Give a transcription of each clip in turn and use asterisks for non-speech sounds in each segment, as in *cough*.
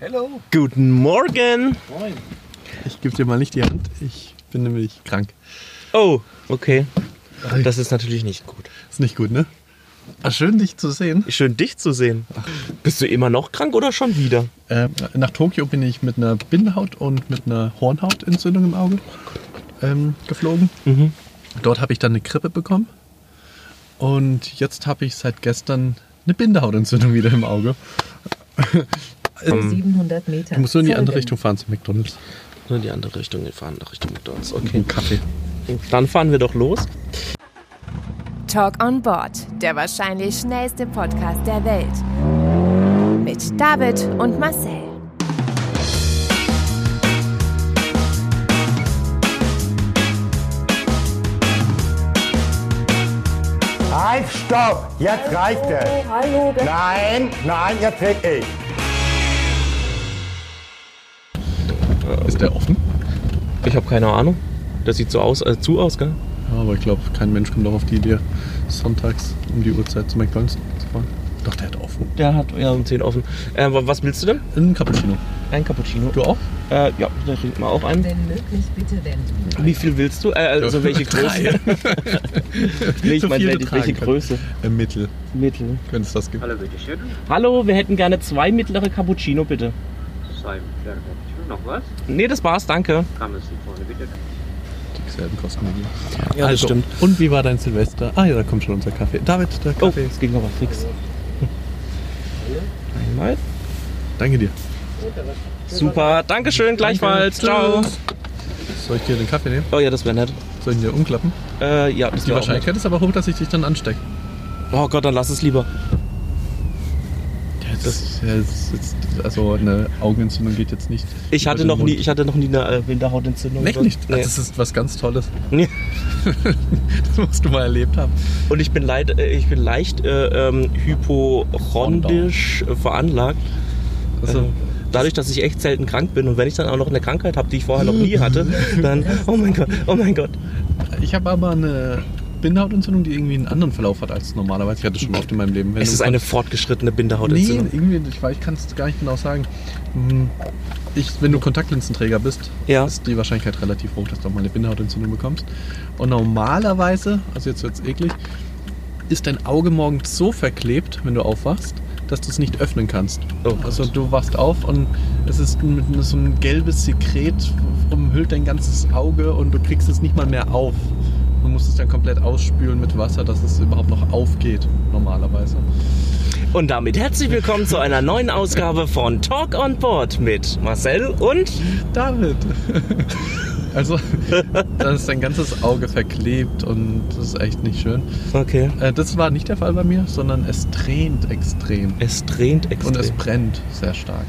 Hello. Guten Morgen. Moin. Ich gebe dir mal nicht die Hand. Ich bin nämlich krank. Oh, okay. Das ist natürlich nicht gut. Ist nicht gut, ne? Ach, schön, dich zu sehen. Schön, dich zu sehen. Bist du immer noch krank oder schon wieder? Äh, nach Tokio bin ich mit einer Bindehaut und mit einer Hornhautentzündung im Auge ähm, geflogen. Mhm. Dort habe ich dann eine Grippe bekommen. Und jetzt habe ich seit gestern eine Bindehautentzündung wieder im Auge. Ähm, 700 Meter. Du musst nur in die andere. Richtung fahren zu McDonalds. Nur in die andere Richtung. Wir fahren nach Richtung McDonalds. Okay. Einen Kaffee. Dann fahren wir doch los. Talk on Board, der wahrscheinlich schnellste Podcast der Welt. Mit David und Marcel. Halt, stopp! Jetzt reicht es! Hallo, Nein, nein, jetzt red ich! Ist der offen? Ich habe keine Ahnung. Das sieht so aus, äh, zu aus, gell? Ja, aber ich glaube, kein Mensch kommt doch auf die Idee, sonntags um die Uhrzeit zu McDonalds zu fahren. Doch, der hat offen. Der hat ja um 10 offen. Äh, wa- was willst du denn? Ein Cappuccino. Ein Cappuccino. Du auch? Äh, ja, da trinkt man auch einen. wenn möglich bitte wenden. Wie viel willst du? Äh, also welche *laughs* Größe? *laughs* nee, ich So meine, welche, welche. Größe? Äh, Mittel, Mittel. wenn es das gibt. Hallo, wir hätten gerne zwei mittlere Cappuccino, bitte. Zwei Sterne. Noch was? Nee, das war's, danke. Vorne bitte? Die selben kosten wie. Ja, das also, stimmt. Und wie war dein Silvester? Ah ja, da kommt schon unser Kaffee. David, der Oh, Kaffee. es ging aber fix. Einmal. Danke dir. Super, Dankeschön, gleichfalls. Ciao. Tschüss. Soll ich dir den Kaffee nehmen? Oh ja, das wäre nett. Soll ich ihn dir umklappen? Äh, ja, das Die wäre auch nett. Wahrscheinlichkeit ist aber hoch, dass ich dich dann anstecke. Oh Gott, dann lass es lieber. Das, das ist, also eine Augenentzündung geht jetzt nicht. Ich hatte noch nie, Mund. ich hatte noch nie eine äh, Winterhautentzündung. Echt nicht? Nee. Das ist was ganz Tolles. Nee. *laughs* Das musst du mal erlebt haben. Und ich bin, leid, äh, ich bin leicht äh, ähm, hypochondisch äh, veranlagt. Also, Äh, Dadurch, dass ich echt selten krank bin und wenn ich dann auch noch eine Krankheit habe, die ich vorher noch nie hatte, *laughs* dann, oh mein Gott, oh mein Gott. ich habe aber eine Bindehautentzündung, die irgendwie einen anderen Verlauf hat als normalerweise. Ich hatte schon oft in meinem Leben. Wenn Es ist eine fortgeschrittene Nee, Bindehautentzündung. irgendwie, ich, weiß, ich kann es gar nicht genau sagen. Hm, Ich, wenn du Kontaktlinsenträger bist, Ja. ist die Wahrscheinlichkeit relativ hoch, dass du auch mal eine Bindehautentzündung bekommst. Und normalerweise, also jetzt wird es eklig, ist dein Auge morgens so verklebt, wenn du aufwachst, dass du es nicht öffnen kannst. Oh also du wachst auf und es ist mit so ein gelbes Sekret umhüllt dein ganzes Auge und du kriegst es nicht mal mehr auf. Du musst es dann komplett ausspülen mit Wasser, dass es überhaupt noch aufgeht, normalerweise. Und damit herzlich willkommen zu einer neuen Ausgabe von Talk on Board mit Marcel und David. *laughs* Also, da ist dein ganzes Auge verklebt und das ist echt nicht schön. Okay. Äh, Das war nicht der Fall bei mir, sondern es tränt extrem. Es tränt extrem. Und es brennt sehr stark.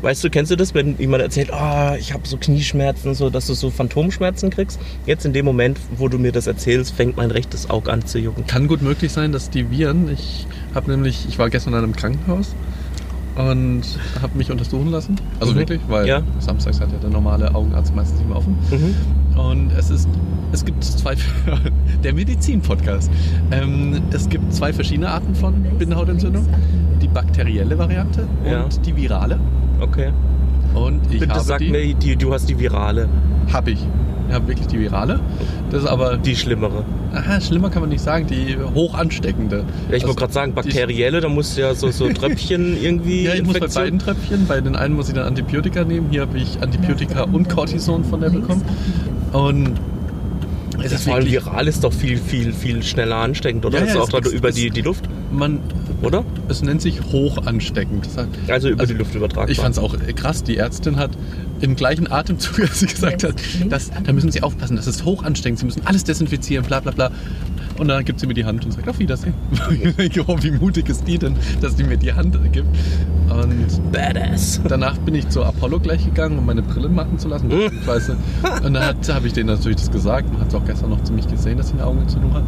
Weißt du, kennst du das, wenn jemand erzählt, oh, ich habe so Knieschmerzen, so, dass du so Phantomschmerzen kriegst? Jetzt in dem Moment, wo du mir das erzählst, fängt mein rechtes Auge an zu jucken. Kann gut möglich sein, dass die Viren, ich habe nämlich, ich war gestern in einem Krankenhaus und habe mich untersuchen lassen. Also Mhm. wirklich, weil Ja. samstags hat ja der normale Augenarzt meistens nicht mehr offen. Mhm. Und es ist, es gibt zwei, *laughs* der Medizin-Podcast. Ähm, es gibt zwei verschiedene Arten von Bindehautentzündung. Die bakterielle Variante Ja. und die virale. Okay. Und ich Bitte habe sag die, mir, die, du hast die virale, habe ich. Ich habe wirklich die virale. Das ist aber, die schlimmere. aha, schlimmer kann man nicht sagen, die hoch ansteckende. Ja, ich Also, wollte gerade sagen, bakterielle, da musst du ja so, so *laughs* Tröpfchen irgendwie. Ja, ich muss bei Infektion- beiden Tröpfchen. Bei den einen muss ich dann Antibiotika nehmen. Hier habe ich Antibiotika und Cortison von der bekommen. Und es Das ist vor allem viral ist doch viel, viel, viel schneller ansteckend, oder? Ja, ja, ist auch gerade über die, die Luft, man, oder? es nennt sich hoch ansteckend. Das Also über Also, die Luft übertragbar. Ich fand es auch krass. Die Ärztin hat im gleichen Atemzug, *laughs* als sie gesagt hat, dass, da müssen Sie aufpassen, das ist hoch ansteckend. Sie müssen alles desinfizieren, bla bla bla. Und dann gibt sie mir die Hand und sagt, auf Wiedersehen. Ich denke, oh, wie mutig ist die denn, dass die mir die Hand gibt. Und Badass. danach bin ich zur Apollo gleich gegangen, um meine Brille machen zu lassen. Und dann habe ich denen natürlich das gesagt. Man hat es auch gestern noch ziemlich gesehen, dass sie eine Augenentzündung hat.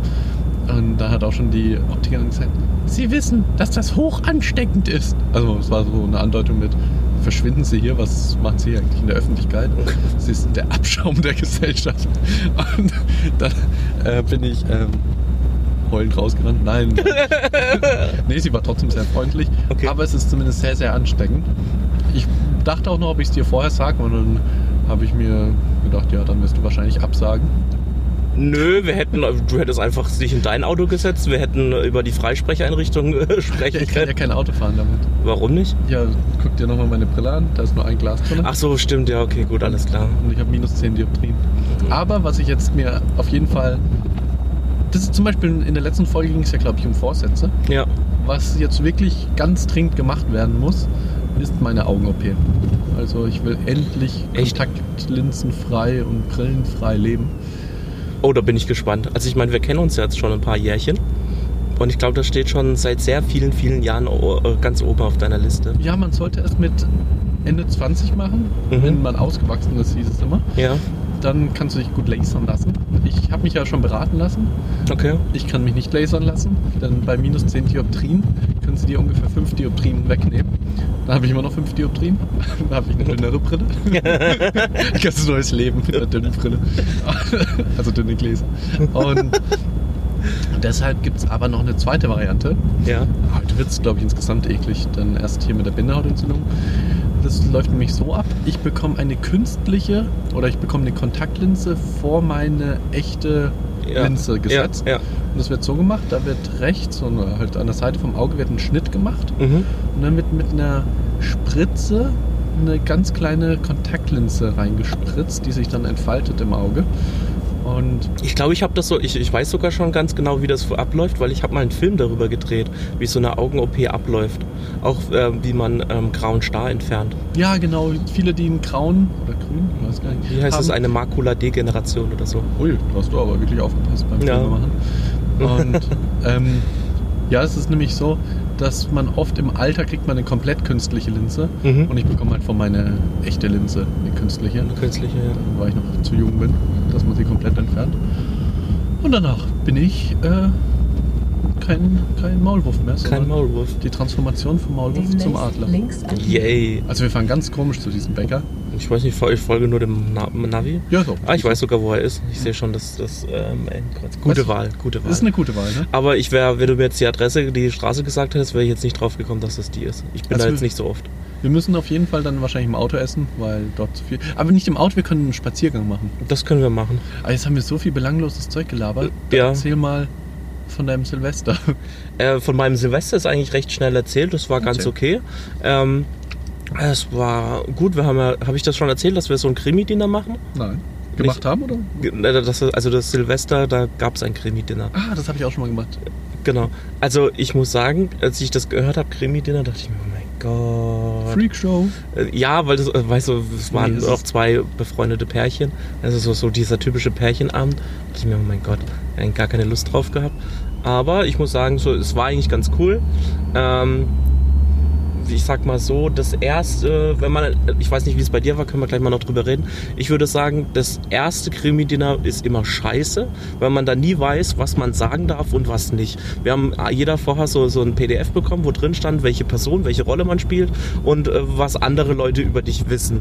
Und da hat auch schon die Optikerin gesagt, Sie wissen, dass das hoch ansteckend ist. Also es war so eine Andeutung mit, verschwinden Sie hier, was machen Sie eigentlich in der Öffentlichkeit? Sie ist der Abschaum der Gesellschaft. Und dann äh, bin ich ähm, heulend rausgerannt. Nein. *laughs* nee, sie war trotzdem sehr freundlich. Okay. Aber es ist zumindest sehr, sehr ansteckend. Ich dachte auch noch, ob ich es dir vorher sage. Und dann habe ich mir gedacht, ja, dann wirst du wahrscheinlich absagen. Nö, wir hätten, du hättest einfach dich in dein Auto gesetzt, wir hätten über die Freisprecheinrichtung äh, sprechen Ich kann ja können. kein Auto fahren damit. Warum nicht? Ja, guck dir nochmal meine Brille an. Da ist nur ein Glas drin. Ach so, stimmt, ja, okay, gut, alles klar. Und ich habe minus 10 Dioptrien. Aber was ich jetzt mir auf jeden Fall. Das ist zum Beispiel in der letzten Folge ging es ja, glaube ich, um Vorsätze. Ja, Was jetzt wirklich ganz dringend gemacht werden muss, ist meine Augen-OP. Also ich will endlich Echt? kontaktlinsenfrei und brillenfrei leben. Oh, da bin ich gespannt. Also ich meine, wir kennen uns jetzt schon ein paar Jährchen. Und ich glaube, das steht schon seit sehr vielen, vielen Jahren ganz oben auf deiner Liste. Ja, man sollte es mit Ende 20 machen, Mhm. wenn man ausgewachsen ist, hieß es immer. Ja, Dann kannst du dich gut lasern lassen. Ich habe mich ja schon beraten lassen. okay. Ich kann mich nicht lasern lassen, denn bei minus 10 Dioptrien sie dir ungefähr 5 Dioptrien wegnehmen. Dann habe ich immer noch 5 Dioptrien. *laughs* Dann habe ich eine dünnere Brille. *laughs* Ein ganz neues Leben mit einer dünnen Brille. *laughs* Also dünne Gläser. Und deshalb gibt es aber noch eine zweite Variante. Ja. Heute wird es, glaube ich, insgesamt eklig. Dann erst hier mit der Bindehautentzündung. Das läuft nämlich so ab. Ich bekomme eine künstliche oder ich bekomme eine Kontaktlinse vor meine echte ja. Linse gesetzt. Ja, ja. Und das wird so gemacht, da wird rechts und halt an der Seite vom Auge wird ein Schnitt gemacht Mhm. und dann wird mit einer Spritze eine ganz kleine Kontaktlinse reingespritzt, die sich dann entfaltet im Auge. Und Ich glaube, ich habe das so, ich, ich weiß sogar schon ganz genau, wie das abläuft, weil ich habe mal einen Film darüber gedreht, wie so eine Augen-OP abläuft. Auch äh, wie man ähm, grauen Star entfernt. ja, genau, viele, die einen grauen oder grün, ich weiß gar nicht. Wie heißt haben, das? Eine Makuladegeneration oder so. Ui, da hast du aber wirklich aufgepasst beim Ja. Filmemachen. Und ähm, ja, es ist nämlich so, dass man oft im Alter kriegt man eine komplett künstliche Linse Mhm. und ich bekomme halt von meine echte Linse eine künstliche. Eine künstliche, ja. weil ich noch zu jung bin, dass man sie komplett entfernt. Und danach bin ich äh, kein, kein Maulwurf mehr, Kein Maulwurf. die Transformation vom Maulwurf zum Demnächst Adler. links. Yay. Also wir fahren ganz komisch zu diesem Bäcker. Ich weiß nicht, ich folge nur dem Na Navi. Ja, so. Ah, ich weiß sogar, wo er ist. Ich sehe schon das, das ähm, Endkreuz. Gute? Wahl, gute Wahl. Das ist eine gute Wahl, ne? Aber ich wäre, wenn du mir jetzt die Adresse, die Straße gesagt hättest, wäre ich jetzt nicht drauf gekommen, dass das die ist. Ich bin Also da jetzt nicht so oft. Wir müssen auf jeden Fall dann wahrscheinlich im Auto essen, weil dort zu viel. Aber nicht im Auto, wir können einen Spaziergang machen. Das können wir machen. Aber jetzt haben wir so viel belangloses Zeug gelabert. Ja. Erzähl mal von deinem Silvester. Äh, von meinem Silvester ist eigentlich recht schnell erzählt. Das war ganz Erzähl. okay. Ähm, es war gut. Wir haben ja, habe ich das schon erzählt, dass wir so ein Krimi-Dinner machen? Nein. Gemacht Nicht- haben, oder? Das, also das Silvester, da gab es ein Krimi-Dinner. Ah, das habe ich auch schon mal gemacht. Genau. Also ich muss sagen, als ich das gehört habe, Krimi-Dinner, dachte ich mir, oh mein Gott. Freakshow. Äh, Ja, weil das, äh, weißt du, es waren Nee, auch zwei befreundete Pärchen. Also so, so dieser typische Pärchenabend. Da dachte ich mir, oh mein Gott, eigentlich gar keine Lust drauf gehabt. Aber ich muss sagen, so, es war eigentlich ganz cool. Ähm, ich sag mal so, das erste, wenn man, ich weiß nicht, wie es bei dir war, können wir gleich mal noch drüber reden. Ich würde sagen, das erste Krimi-Dinner ist immer scheiße, weil man da nie weiß, was man sagen darf und was nicht. Wir haben jeder vorher so, so ein PDF bekommen, wo drin stand, welche Person, welche Rolle man spielt und äh, was andere Leute über dich wissen.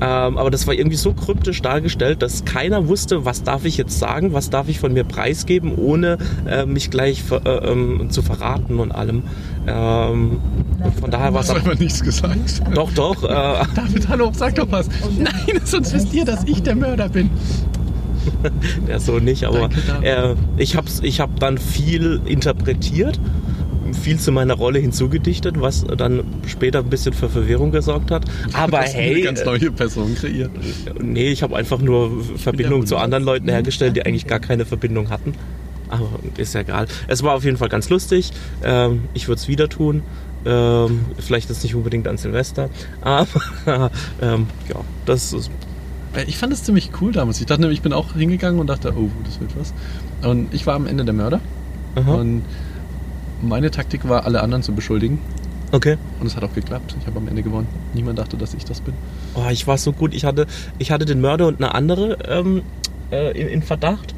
Ähm, aber das war irgendwie so kryptisch dargestellt, dass keiner wusste, was darf ich jetzt sagen, was darf ich von mir preisgeben, ohne äh, mich gleich ver äh, ähm, zu verraten und allem. Ähm, von daher war es Hast du einfach nichts gesagt? doch, doch. Äh, *laughs* David, hallo, sag doch was. Nein, sonst wisst ihr, dass ich der Mörder bin. *laughs* ja, so nicht, aber Danke, äh, ich habe ich hab dann viel interpretiert, viel zu meiner Rolle hinzugedichtet, was dann später ein bisschen für Verwirrung gesorgt hat. Aber Hast hey, eine ganz neue Person kreiert. Nee, ich habe einfach nur Verbindung Ja, zu anderen Leuten hergestellt, die eigentlich gar keine Verbindung hatten. Aber ist ja egal. Es war auf jeden Fall ganz lustig. Ähm, ich würde es wieder tun. Ähm, vielleicht ist nicht unbedingt an Silvester. *laughs* Aber ähm, ja, das ist. Äh, Ich fand das ziemlich cool damals. Ich dachte nämlich, ich bin auch hingegangen und dachte, oh, das wird was. Und ich war am Ende der Mörder. Aha. Und meine Taktik war, alle anderen zu beschuldigen. Okay. Und es hat auch geklappt. Ich habe am Ende gewonnen. Niemand dachte, dass ich das bin. Oh, ich war so gut. Ich hatte, ich hatte den Mörder und eine andere ähm, äh, in, in Verdacht.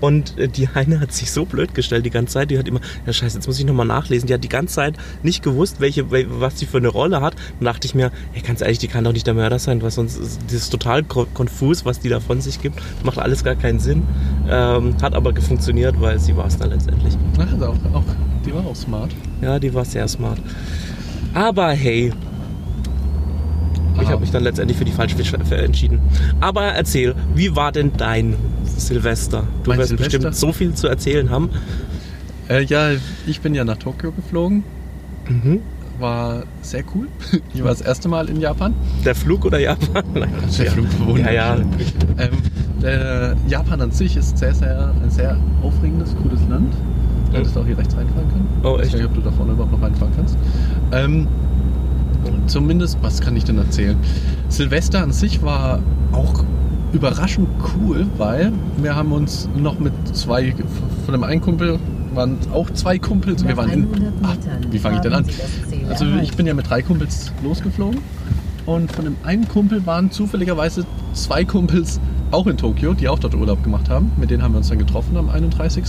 Und äh, die eine hat sich so blöd gestellt die ganze Zeit. Die hat immer, ja scheiße, jetzt muss ich nochmal nachlesen. Die hat die ganze Zeit nicht gewusst, welche, wel- was sie für eine Rolle hat. Und dachte ich mir, hey, ganz ehrlich, die kann doch nicht der Mörder sein, weil sonst ist das ist total ko- konfus, was die da von sich gibt. Macht alles gar keinen Sinn. Ähm, hat aber funktioniert, weil sie war es dann letztendlich. Ach, also auch, auch, die war auch smart. Ja, die war sehr smart. Aber hey, ich habe mich dann letztendlich für die falsche entschieden. Aber erzähl, wie war denn dein Silvester? Du Mein wirst Silvester? bestimmt so viel zu erzählen haben. Äh, ja, ich bin ja nach Tokio geflogen. Mhm. War sehr cool. *laughs* Ich war das erste Mal in Japan. Der Flug oder Japan? *laughs* Nein, Der Flug Ja, ja. Ähm, der Japan an sich ist sehr, sehr, ein sehr aufregendes, cooles Land. Du hättest auch hier rechts reinfahren können. Oh, Ich weiß echt? nicht, ob du da vorne überhaupt noch reinfahren kannst. Ähm, zumindest, was kann ich denn erzählen? Silvester an sich war auch überraschend cool, weil wir haben uns noch mit zwei, von dem einen Kumpel waren auch zwei Kumpels. Wir waren in, 100 Metern wie fange ich denn an? Also ich bin ja mit drei Kumpels losgeflogen und von dem einen Kumpel waren zufälligerweise zwei Kumpels auch in Tokio, die auch dort Urlaub gemacht haben. Mit denen haben wir uns dann getroffen am 31.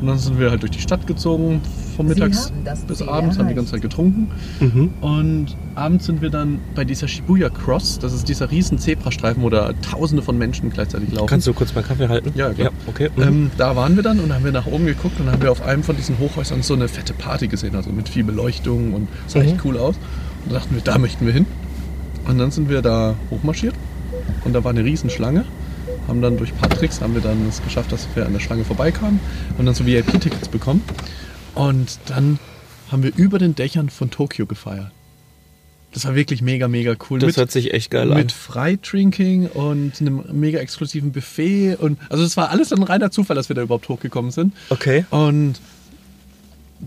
Und dann sind wir halt durch die Stadt gezogen, von mittags bis abends, haben die erreicht. ganze Zeit getrunken. Mhm. Und abends sind wir dann bei dieser Shibuya Cross, das ist dieser riesen Zebrastreifen, wo da tausende von Menschen gleichzeitig laufen. Kannst du kurz meinen Kaffee halten? Ja, klar. Ja, okay. Mhm. Ähm, da waren wir dann und haben wir nach oben geguckt und haben wir auf einem von diesen Hochhäusern so eine fette Party gesehen, also mit viel Beleuchtung und sah Mhm. echt cool aus. Und da dachten wir, da möchten wir hin. Und dann sind wir da hochmarschiert und da war eine Riesenschlange. Haben dann durch ein paar Tricks haben wir dann es geschafft, dass wir an der Schlange vorbeikamen. Haben dann so VIP-Tickets bekommen. Und dann haben wir über den Dächern von Tokio gefeiert. Das war wirklich mega, mega cool. das Mit- hört sich echt geil an. mit Freidrinking und einem mega exklusiven Buffet. Und, also es war alles ein reiner Zufall, dass wir da überhaupt hochgekommen sind. Okay. Und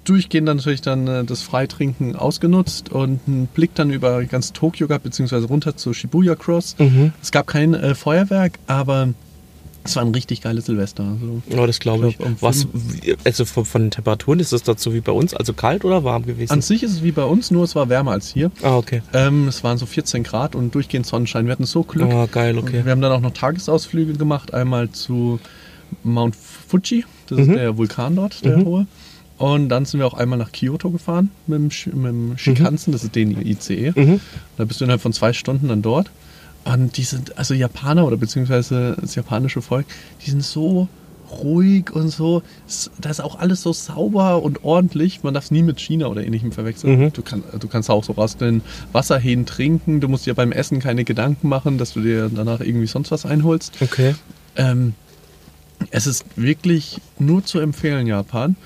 durchgehend dann natürlich dann äh, das Freitrinken ausgenutzt und einen Blick dann über ganz Tokio gehabt, beziehungsweise runter zur Shibuya Cross. Mhm. Es gab kein äh, Feuerwerk, aber es war ein richtig geiles Silvester. Also, Oh, das glaube ich. Glaub, Was, also von, von den Temperaturen ist es dazu wie bei uns, also kalt oder warm gewesen? an sich ist es wie bei uns, nur es war wärmer als hier. ah, okay. Ähm, es waren so 14 Grad und durchgehend Sonnenschein. Wir hatten so Glück. Ah, geil, okay. Und Wir haben dann auch noch Tagesausflüge gemacht. Einmal zu Mount Fuji, das Mhm. ist der Vulkan dort, der Mhm. hohe. Und dann sind wir auch einmal nach Kyoto gefahren mit dem, mit dem Shinkansen, das ist den ICE. Mhm. Da bist du innerhalb von zwei Stunden dann dort. Und die sind, also Japaner oder beziehungsweise das japanische Volk, die sind so ruhig und so. Da ist auch alles so sauber und ordentlich. Man darf es nie mit China oder ähnlichem verwechseln. Mhm. Du, kann, du kannst auch so aus den Wasserhähnen trinken. Du musst dir beim Essen keine Gedanken machen, dass du dir danach irgendwie sonst was einholst. Okay. Ähm, es ist wirklich nur zu empfehlen, Japan.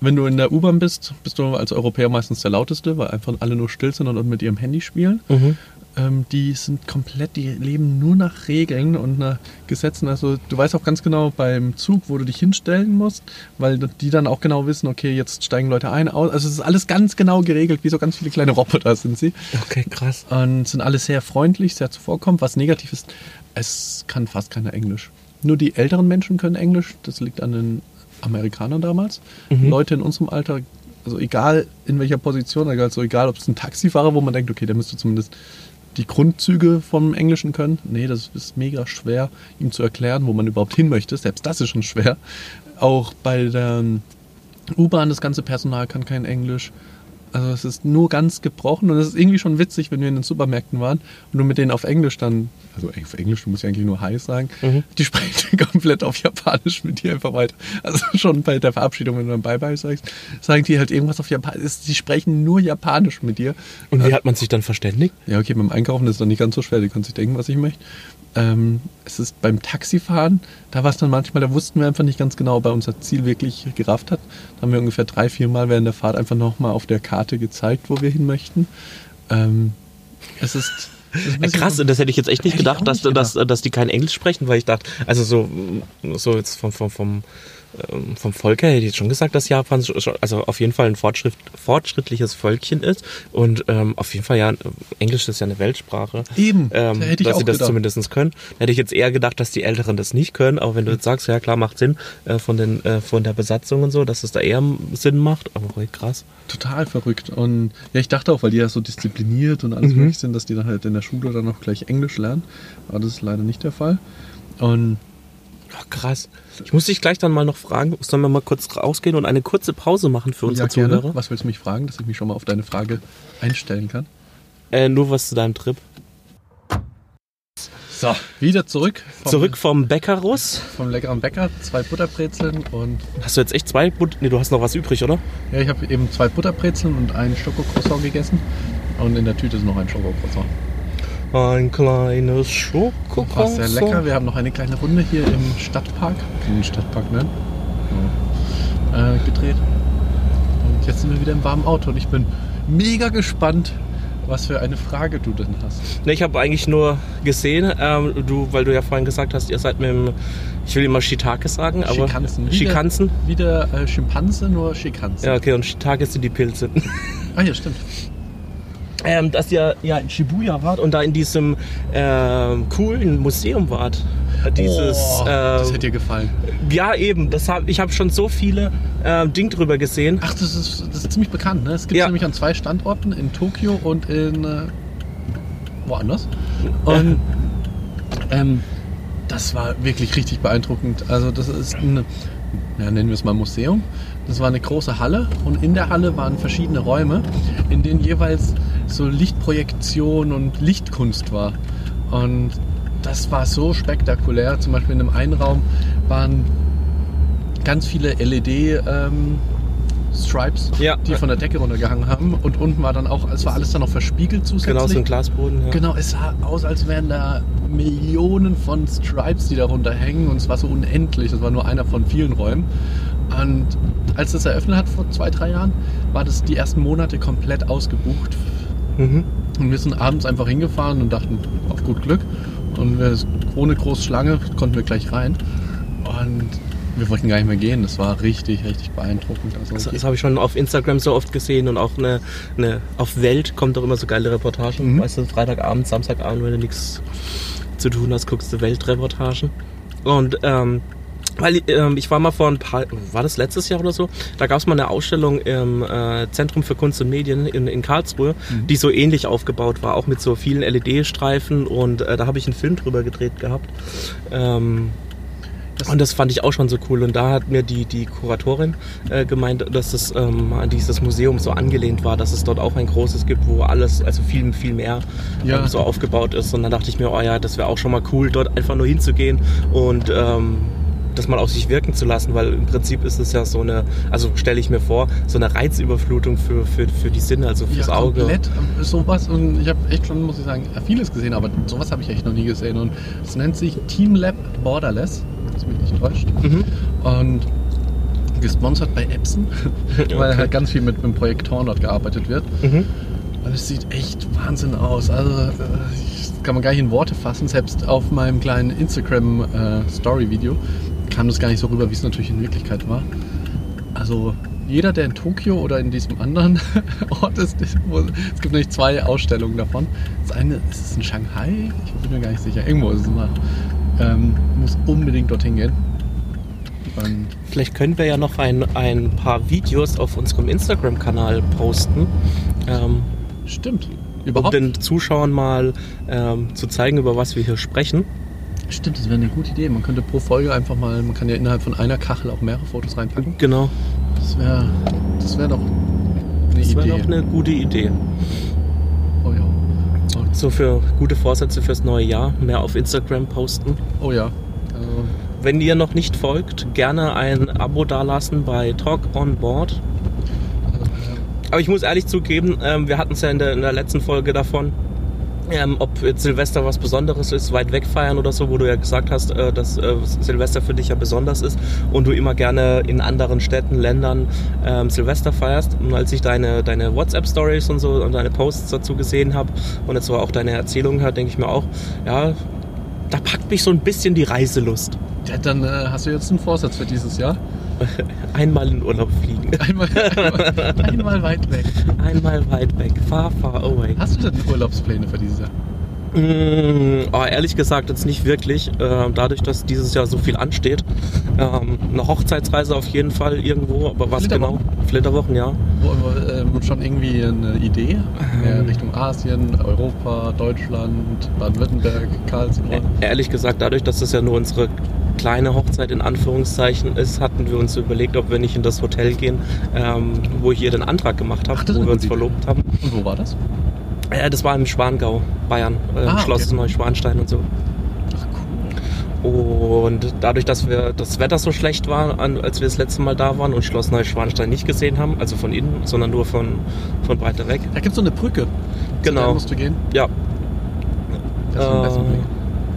Wenn du in der U-Bahn bist, bist du als Europäer meistens der lauteste, weil einfach alle nur still sind und mit ihrem Handy spielen. Mhm. Ähm, die sind komplett, die leben nur nach Regeln und nach Gesetzen. Also du weißt auch ganz genau beim Zug, wo du dich hinstellen musst, weil die dann auch genau wissen, okay, jetzt steigen Leute ein, aus. Also es ist alles ganz genau geregelt, wie so ganz viele kleine Roboter *laughs* sind sie. Okay, krass. Und sind alle sehr freundlich, sehr zuvorkommend. Was negativ ist, es kann fast keiner Englisch. Nur die älteren Menschen können Englisch. Das liegt an den Amerikanern damals. Mhm. Leute in unserem Alter, also egal in welcher Position, also egal ob es ein Taxifahrer, wo man denkt, okay, der müsste zumindest die Grundzüge vom Englischen können. Nee, das ist mega schwer, ihm zu erklären, wo man überhaupt hin möchte. Selbst das ist schon schwer. Auch bei der U-Bahn, das ganze Personal kann kein Englisch. Also es ist nur ganz gebrochen und es ist irgendwie schon witzig, wenn wir in den Supermärkten waren und du mit denen auf Englisch dann, also auf Englisch, du musst ja eigentlich nur Hi sagen, Mhm. die sprechen *laughs* komplett auf Japanisch mit dir einfach weiter. Also schon bei der Verabschiedung, wenn du dann Bye-Bye sagst, sagen die halt irgendwas auf Japanisch. Die sprechen nur Japanisch mit dir. Und wie hat man sich dann verständigt? Ja, okay, beim Einkaufen ist es dann nicht ganz so schwer, die können sich denken, was ich möchte. Ähm, es ist beim Taxifahren, da war es dann manchmal, da wussten wir einfach nicht ganz genau, ob er unser Ziel wirklich gerafft hat. Da haben wir ungefähr drei, vier Mal während der Fahrt einfach nochmal auf der Karte gezeigt, wo wir hin möchten. Ähm, es ist. Ja, bisschen- krass, und das hätte ich jetzt echt nicht gedacht, dass, nicht dass, dass die kein Englisch sprechen, weil ich dachte, also so, so jetzt vom, vom, vom, ähm, vom Volk her hätte ich jetzt schon gesagt, dass Japan also auf jeden Fall ein Fortschritt, fortschrittliches Völkchen ist und ähm, auf jeden Fall ja, Englisch ist ja eine Weltsprache. Eben, ähm, da hätte ich dass auch sie das gedacht. zumindest können. Da hätte ich jetzt eher gedacht, dass die Älteren das nicht können, aber wenn du jetzt sagst, ja klar, macht Sinn äh, von, den, äh, von der Besatzung und so, dass es da eher Sinn macht, aber hey, krass. total verrückt. Und ja, ich dachte auch, weil die ja so diszipliniert und alles Mhm. möglich sind, dass die dann halt in der Schule dann auch gleich Englisch lernen. Aber das ist leider nicht der Fall. Und Oh, krass. Ich muss dich gleich dann mal noch fragen, sollen wir mal kurz rausgehen und eine kurze Pause machen für unsere Ja, gerne. Zuhörer? Was willst du mich fragen, dass ich mich schon mal auf deine Frage einstellen kann? Äh, nur was zu deinem Trip. So, wieder zurück. Vom, Zurück vom Bäckerus. Vom leckeren Bäcker. Zwei Butterbrezeln und... Hast du jetzt echt zwei? But nee, du hast noch was übrig, oder? Ja, ich habe eben zwei Butterbrezeln und einen Schokocroissant gegessen. Und in der Tüte ist noch ein Schokocroissant. Ein kleines Schoko. War sehr lecker. Wir haben noch eine kleine Runde hier im Stadtpark. Im Stadtpark, ne? Ja. Äh, gedreht. Und jetzt sind wir wieder im warmen Auto und ich bin mega gespannt, was für eine Frage du denn hast. Ne, ich habe eigentlich nur gesehen, ähm, du, weil du ja vorhin gesagt hast, ihr seid mit dem, ich will immer Shiitake sagen, aber Schikanzen. Schikanzen. Wieder äh, Schimpanse, nur Schikanzen. Ja, okay, und Shiitake sind die Pilze. Ah ja, stimmt. Ähm, dass ihr ja in Shibuya wart und da in diesem ähm, coolen Museum wart. Dieses, oh, das ähm, hätte dir gefallen. ja eben, das hab, ich habe schon so viele ähm, Ding drüber gesehen. Ach, das ist, das ist ziemlich bekannt, ne? Es gibt Ja. nämlich an zwei Standorten, in Tokio und in äh, woanders. Und ähm, das war wirklich richtig beeindruckend. Also das ist ein, ja, nennen wir es mal Museum. Das war eine große Halle und in der Halle waren verschiedene Räume, in denen jeweils so Lichtprojektion und Lichtkunst war. Und das war so spektakulär. Zum Beispiel in einem einen Raum waren ganz viele LED ähm, Stripes, Ja. die von der Decke runtergehangen haben. Und unten war dann auch, es war alles dann noch verspiegelt zusätzlich. Genau, so ein Glasboden. Ja. Genau, es sah aus, als wären da Millionen von Stripes, die darunter hängen und es war so unendlich. Das war nur einer von vielen Räumen. Und als das eröffnet hat vor zwei, drei Jahren, war das die ersten Monate komplett ausgebucht. Mhm. Und wir sind abends einfach hingefahren und dachten, auf gut Glück. Und wir, ohne große Schlange konnten wir gleich rein. Und wir wollten gar nicht mehr gehen. Das war richtig, richtig beeindruckend. Also, Das, das habe ich schon auf Instagram so oft gesehen und auch eine, eine auf Welt kommt doch immer so geile Reportagen. Mhm. Weißt du, Freitagabend, Samstagabend, wenn du nichts zu tun hast, guckst du Weltreportagen. Und ähm, weil ähm, ich war mal vor ein paar, war das letztes Jahr oder so? Da gab es mal eine Ausstellung im äh, Zentrum für Kunst und Medien in, in Karlsruhe, Mhm. die so ähnlich aufgebaut war, auch mit so vielen LED-Streifen und äh, da habe ich einen Film drüber gedreht gehabt. Ähm, Das- und das fand ich auch schon so cool. Und da hat mir die, die Kuratorin äh, gemeint, dass es ähm, an dieses Museum so angelehnt war, dass es dort auch ein großes gibt, wo alles, also viel, viel mehr Ja. ähm, so aufgebaut ist. Und dann dachte ich mir, oh ja, das wäre auch schon mal cool, dort einfach nur hinzugehen und ähm, das mal auf sich wirken zu lassen, weil im Prinzip ist es ja so eine, also stelle ich mir vor, so eine Reizüberflutung für, für, für die Sinne, also fürs ja, Auge. komplett sowas und ich habe echt schon, muss ich sagen, vieles gesehen, aber sowas habe ich echt noch nie gesehen und es nennt sich Team Lab Borderless, das mich nicht täuscht Mhm. und gesponsert bei Epson, *laughs* *laughs* weil Okay. halt ganz viel mit, mit Projektoren dort gearbeitet wird Mhm. und es sieht echt Wahnsinn aus, also äh, ich- das kann man gar nicht in Worte fassen, selbst auf meinem kleinen Instagram äh, Story Video kam das gar nicht so rüber, wie es natürlich in Wirklichkeit war. Also jeder, der in Tokio oder in diesem anderen *laughs* Ort ist, wo, es gibt nämlich zwei Ausstellungen davon. Das eine ist es in Shanghai, ich bin mir gar nicht sicher, irgendwo ist es mal. Ähm, muss unbedingt dorthin gehen. Und Vielleicht können wir ja noch ein, ein paar Videos auf unserem Instagram-Kanal posten. Ähm, stimmt, um überhaupt. den Zuschauern mal ähm, zu zeigen, über was wir hier sprechen. Stimmt, das wäre eine gute Idee. Man könnte pro Folge einfach mal, man kann ja innerhalb von einer Kachel auch mehrere Fotos reinpacken. Genau, Das wäre, das wäre doch eine das wäre Idee. doch eine gute Idee. oh ja. So für gute Vorsätze fürs neue Jahr, mehr auf Instagram posten. Oh ja. Also, Wenn ihr noch nicht folgt, gerne ein Abo dalassen bei Talk on Board. Aber ich muss ehrlich zugeben, ähm, wir hatten es ja in der, in der letzten Folge davon, ähm, ob jetzt Silvester was Besonderes ist, weit weg feiern oder so, wo du ja gesagt hast, äh, dass äh, Silvester für dich ja besonders ist und du immer gerne in anderen Städten, Ländern ähm, Silvester feierst. Und als ich deine, deine WhatsApp-Stories und so und deine Posts dazu gesehen habe und jetzt auch deine Erzählungen hört, denke ich mir auch, ja, da packt mich so ein bisschen die Reiselust. ja, dann äh, hast du jetzt einen Vorsatz für dieses Jahr. *laughs* Einmal in Urlaub fliegen. *laughs* Einmal, einmal, einmal weit weg. Einmal weit weg. Far, far away. Hast du denn Urlaubspläne für dieses Jahr? Oh, ehrlich gesagt jetzt nicht wirklich. Äh, dadurch, dass dieses Jahr so viel ansteht. Ähm, eine Hochzeitsreise auf jeden Fall irgendwo, aber was Flitterwochen? genau? Flitterwochen, ja. Ähm, schon irgendwie eine Idee? Ähm. Richtung Asien, Europa, Deutschland, Baden-Württemberg, Karlsruhe. Ehrlich gesagt, dadurch, dass das ja nur unsere kleine Hochzeit in Anführungszeichen ist, hatten wir uns überlegt, ob wir nicht in das Hotel gehen, ähm, wo ich hier den Antrag gemacht habe, Ach, wo wir uns verlobt haben. Und wo war das? Äh, das war im Schwangau, Bayern, äh, Ah, Schloss okay. Neuschwanstein und so. Ach cool. Und dadurch, dass wir das Wetter so schlecht war, als wir das letzte Mal da waren und Schloss Neuschwanstein nicht gesehen haben, also von innen, sondern nur von, von weiter weg. Da gibt es so eine Brücke. Genau. der musst du gehen. Ja, Das Äh, Blick.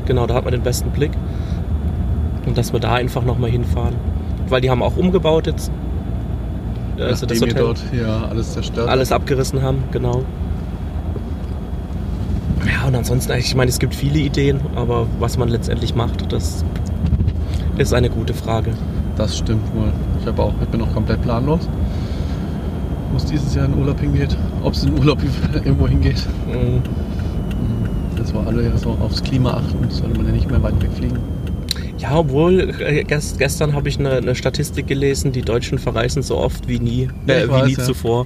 Genau, da hat man den besten Blick. Und dass wir da einfach nochmal hinfahren. Weil die haben auch umgebaut jetzt. Äh, Also das Nachdem ihr Hotel dort ja alles zerstört alles abgerissen haben, genau. Und ansonsten, ich meine, es gibt viele Ideen, aber was man letztendlich macht, das ist eine gute Frage. Das stimmt wohl. Ich, hab auch, ich bin auch komplett planlos. Wo es dieses Jahr in Urlaub hingeht. Ob es in Urlaub *laughs* irgendwo hingeht. Mhm. Das war alle ja so aufs Klima achten. Sollte man ja nicht mehr weit wegfliegen. Ja, obwohl, äh, gest, gestern habe ich eine, eine Statistik gelesen, die Deutschen verreisen so oft wie nie, äh, wie weiß, nie ja. zuvor.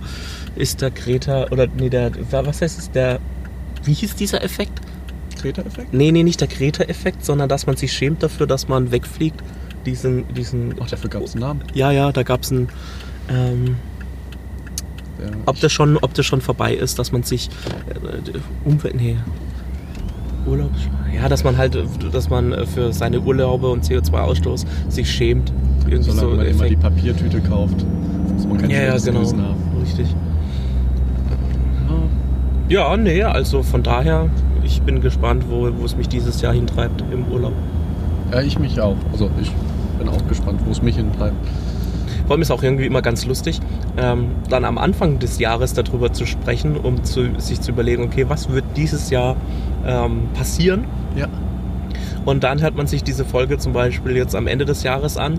Ist der Greta, oder nee, der, was heißt es, der, wie hieß dieser Effekt? Kreta-Effekt? Nee, nee, nicht der Greta-Effekt, sondern dass man sich schämt dafür, dass man wegfliegt. Diesen, diesen, Ach, dafür gab es einen Namen. ja, ja, da gab es einen, ähm, Der, ob das schon, ob das schon vorbei ist, dass man sich äh, Umwelt, nee, Urlaub, ja, dass man halt, dass man für seine Urlaube und CO2-Ausstoß sich schämt. Irgendwie solange so man immer die Effekt. Papiertüte kauft, muss man kein ja, ja, genau, haben. richtig. Ja, nee, also von daher, ich bin gespannt, wo, wo es mich dieses Jahr hintreibt im Urlaub. Ja, ich mich auch. Also ich bin auch gespannt, wo es mich hintreibt. Vor allem ist auch irgendwie immer ganz lustig, ähm, dann am Anfang des Jahres darüber zu sprechen, um zu, sich zu überlegen, okay, was wird dieses Jahr ähm, passieren? Ja. Und dann hört man sich diese Folge zum Beispiel jetzt am Ende des Jahres an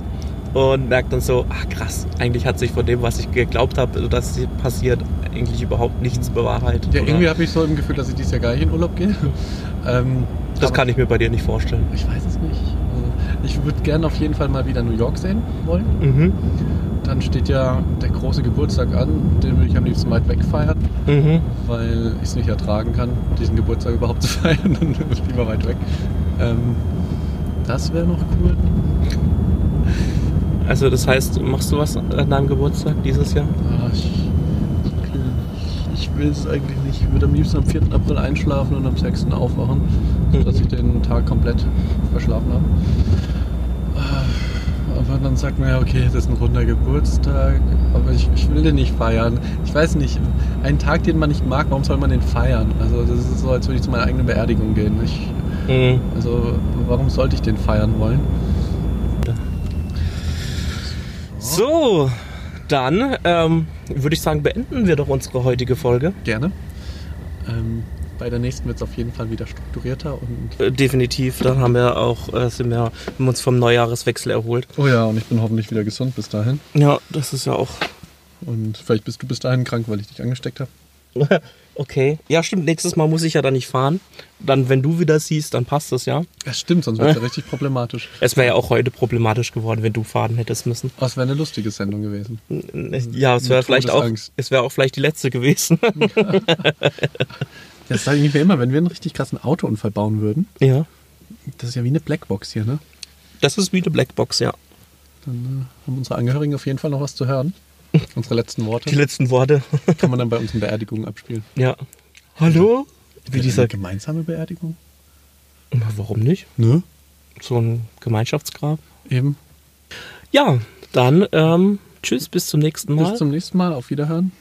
und merkt dann so, ach krass, eigentlich hat sich von dem, was ich geglaubt habe, dass sie passiert, eigentlich überhaupt nichts bewahrheitet. Ja, Oder- irgendwie habe ich so im Gefühl, dass ich dieses Jahr gar nicht in Urlaub gehe. *laughs* ähm, das kann ich mir bei dir nicht vorstellen. Ich weiß es nicht. Also, ich würde gerne auf jeden Fall mal wieder New York sehen wollen. Mhm. Dann steht ja der große Geburtstag an, den würde ich am liebsten weit weg feiern, Mhm. weil ich es nicht ertragen kann, diesen Geburtstag überhaupt zu *laughs* feiern. Dann lieber weit weg. Ähm, das wäre noch cool. Also das heißt, machst du was an deinem Geburtstag dieses Jahr? Ah, ich, ich will es eigentlich nicht. Ich würde am liebsten am 4. April einschlafen und am 6. aufwachen, sodass ich den Tag komplett verschlafen habe. Ah, Aber dann sagt man ja, okay, das ist ein runder Geburtstag, aber ich, ich will den nicht feiern. Ich weiß nicht, einen Tag, den man nicht mag, warum soll man den feiern? Also das ist so, als würde ich zu meiner eigenen Beerdigung gehen. Ich, Mhm. also warum sollte ich den feiern wollen? So, dann ähm, würde ich sagen, beenden wir doch unsere heutige Folge. Gerne. Ähm, bei der nächsten wird es auf jeden Fall wieder strukturierter und Äh, definitiv, dann haben wir auch, äh, sind wir, haben uns vom Neujahreswechsel erholt. Oh ja, und ich bin hoffentlich wieder gesund bis dahin. Ja, das ist ja auch Und vielleicht bist du bis dahin krank, weil ich dich angesteckt habe. *laughs* okay. Ja, stimmt, nächstes Mal muss ich ja dann nicht fahren. Dann, wenn du wieder siehst, dann passt das ja. Ja, stimmt, sonst wäre es ja richtig problematisch. Es wäre ja auch heute problematisch geworden, wenn du fahren hättest müssen. Aber es wäre eine lustige Sendung gewesen. Ja, es wäre vielleicht auch, es wäre auch vielleicht die letzte gewesen. *laughs* Das sage ich mir immer, wenn wir einen richtig krassen Autounfall bauen würden, ja. das ist ja wie eine Blackbox hier, ne? Das ist wie eine Blackbox, ja. Dann äh, haben unsere Angehörigen auf jeden Fall noch was zu hören. Unsere letzten Worte Die letzten Worte. *laughs* kann man dann bei unseren Beerdigungen abspielen. ja. Hallo? Wie Wäre dieser. eine gemeinsame Beerdigung? Warum nicht? Ne? So ein Gemeinschaftsgrab. Eben. Ja, dann ähm, tschüss, bis zum nächsten Mal. Bis zum nächsten Mal. Auf Wiederhören.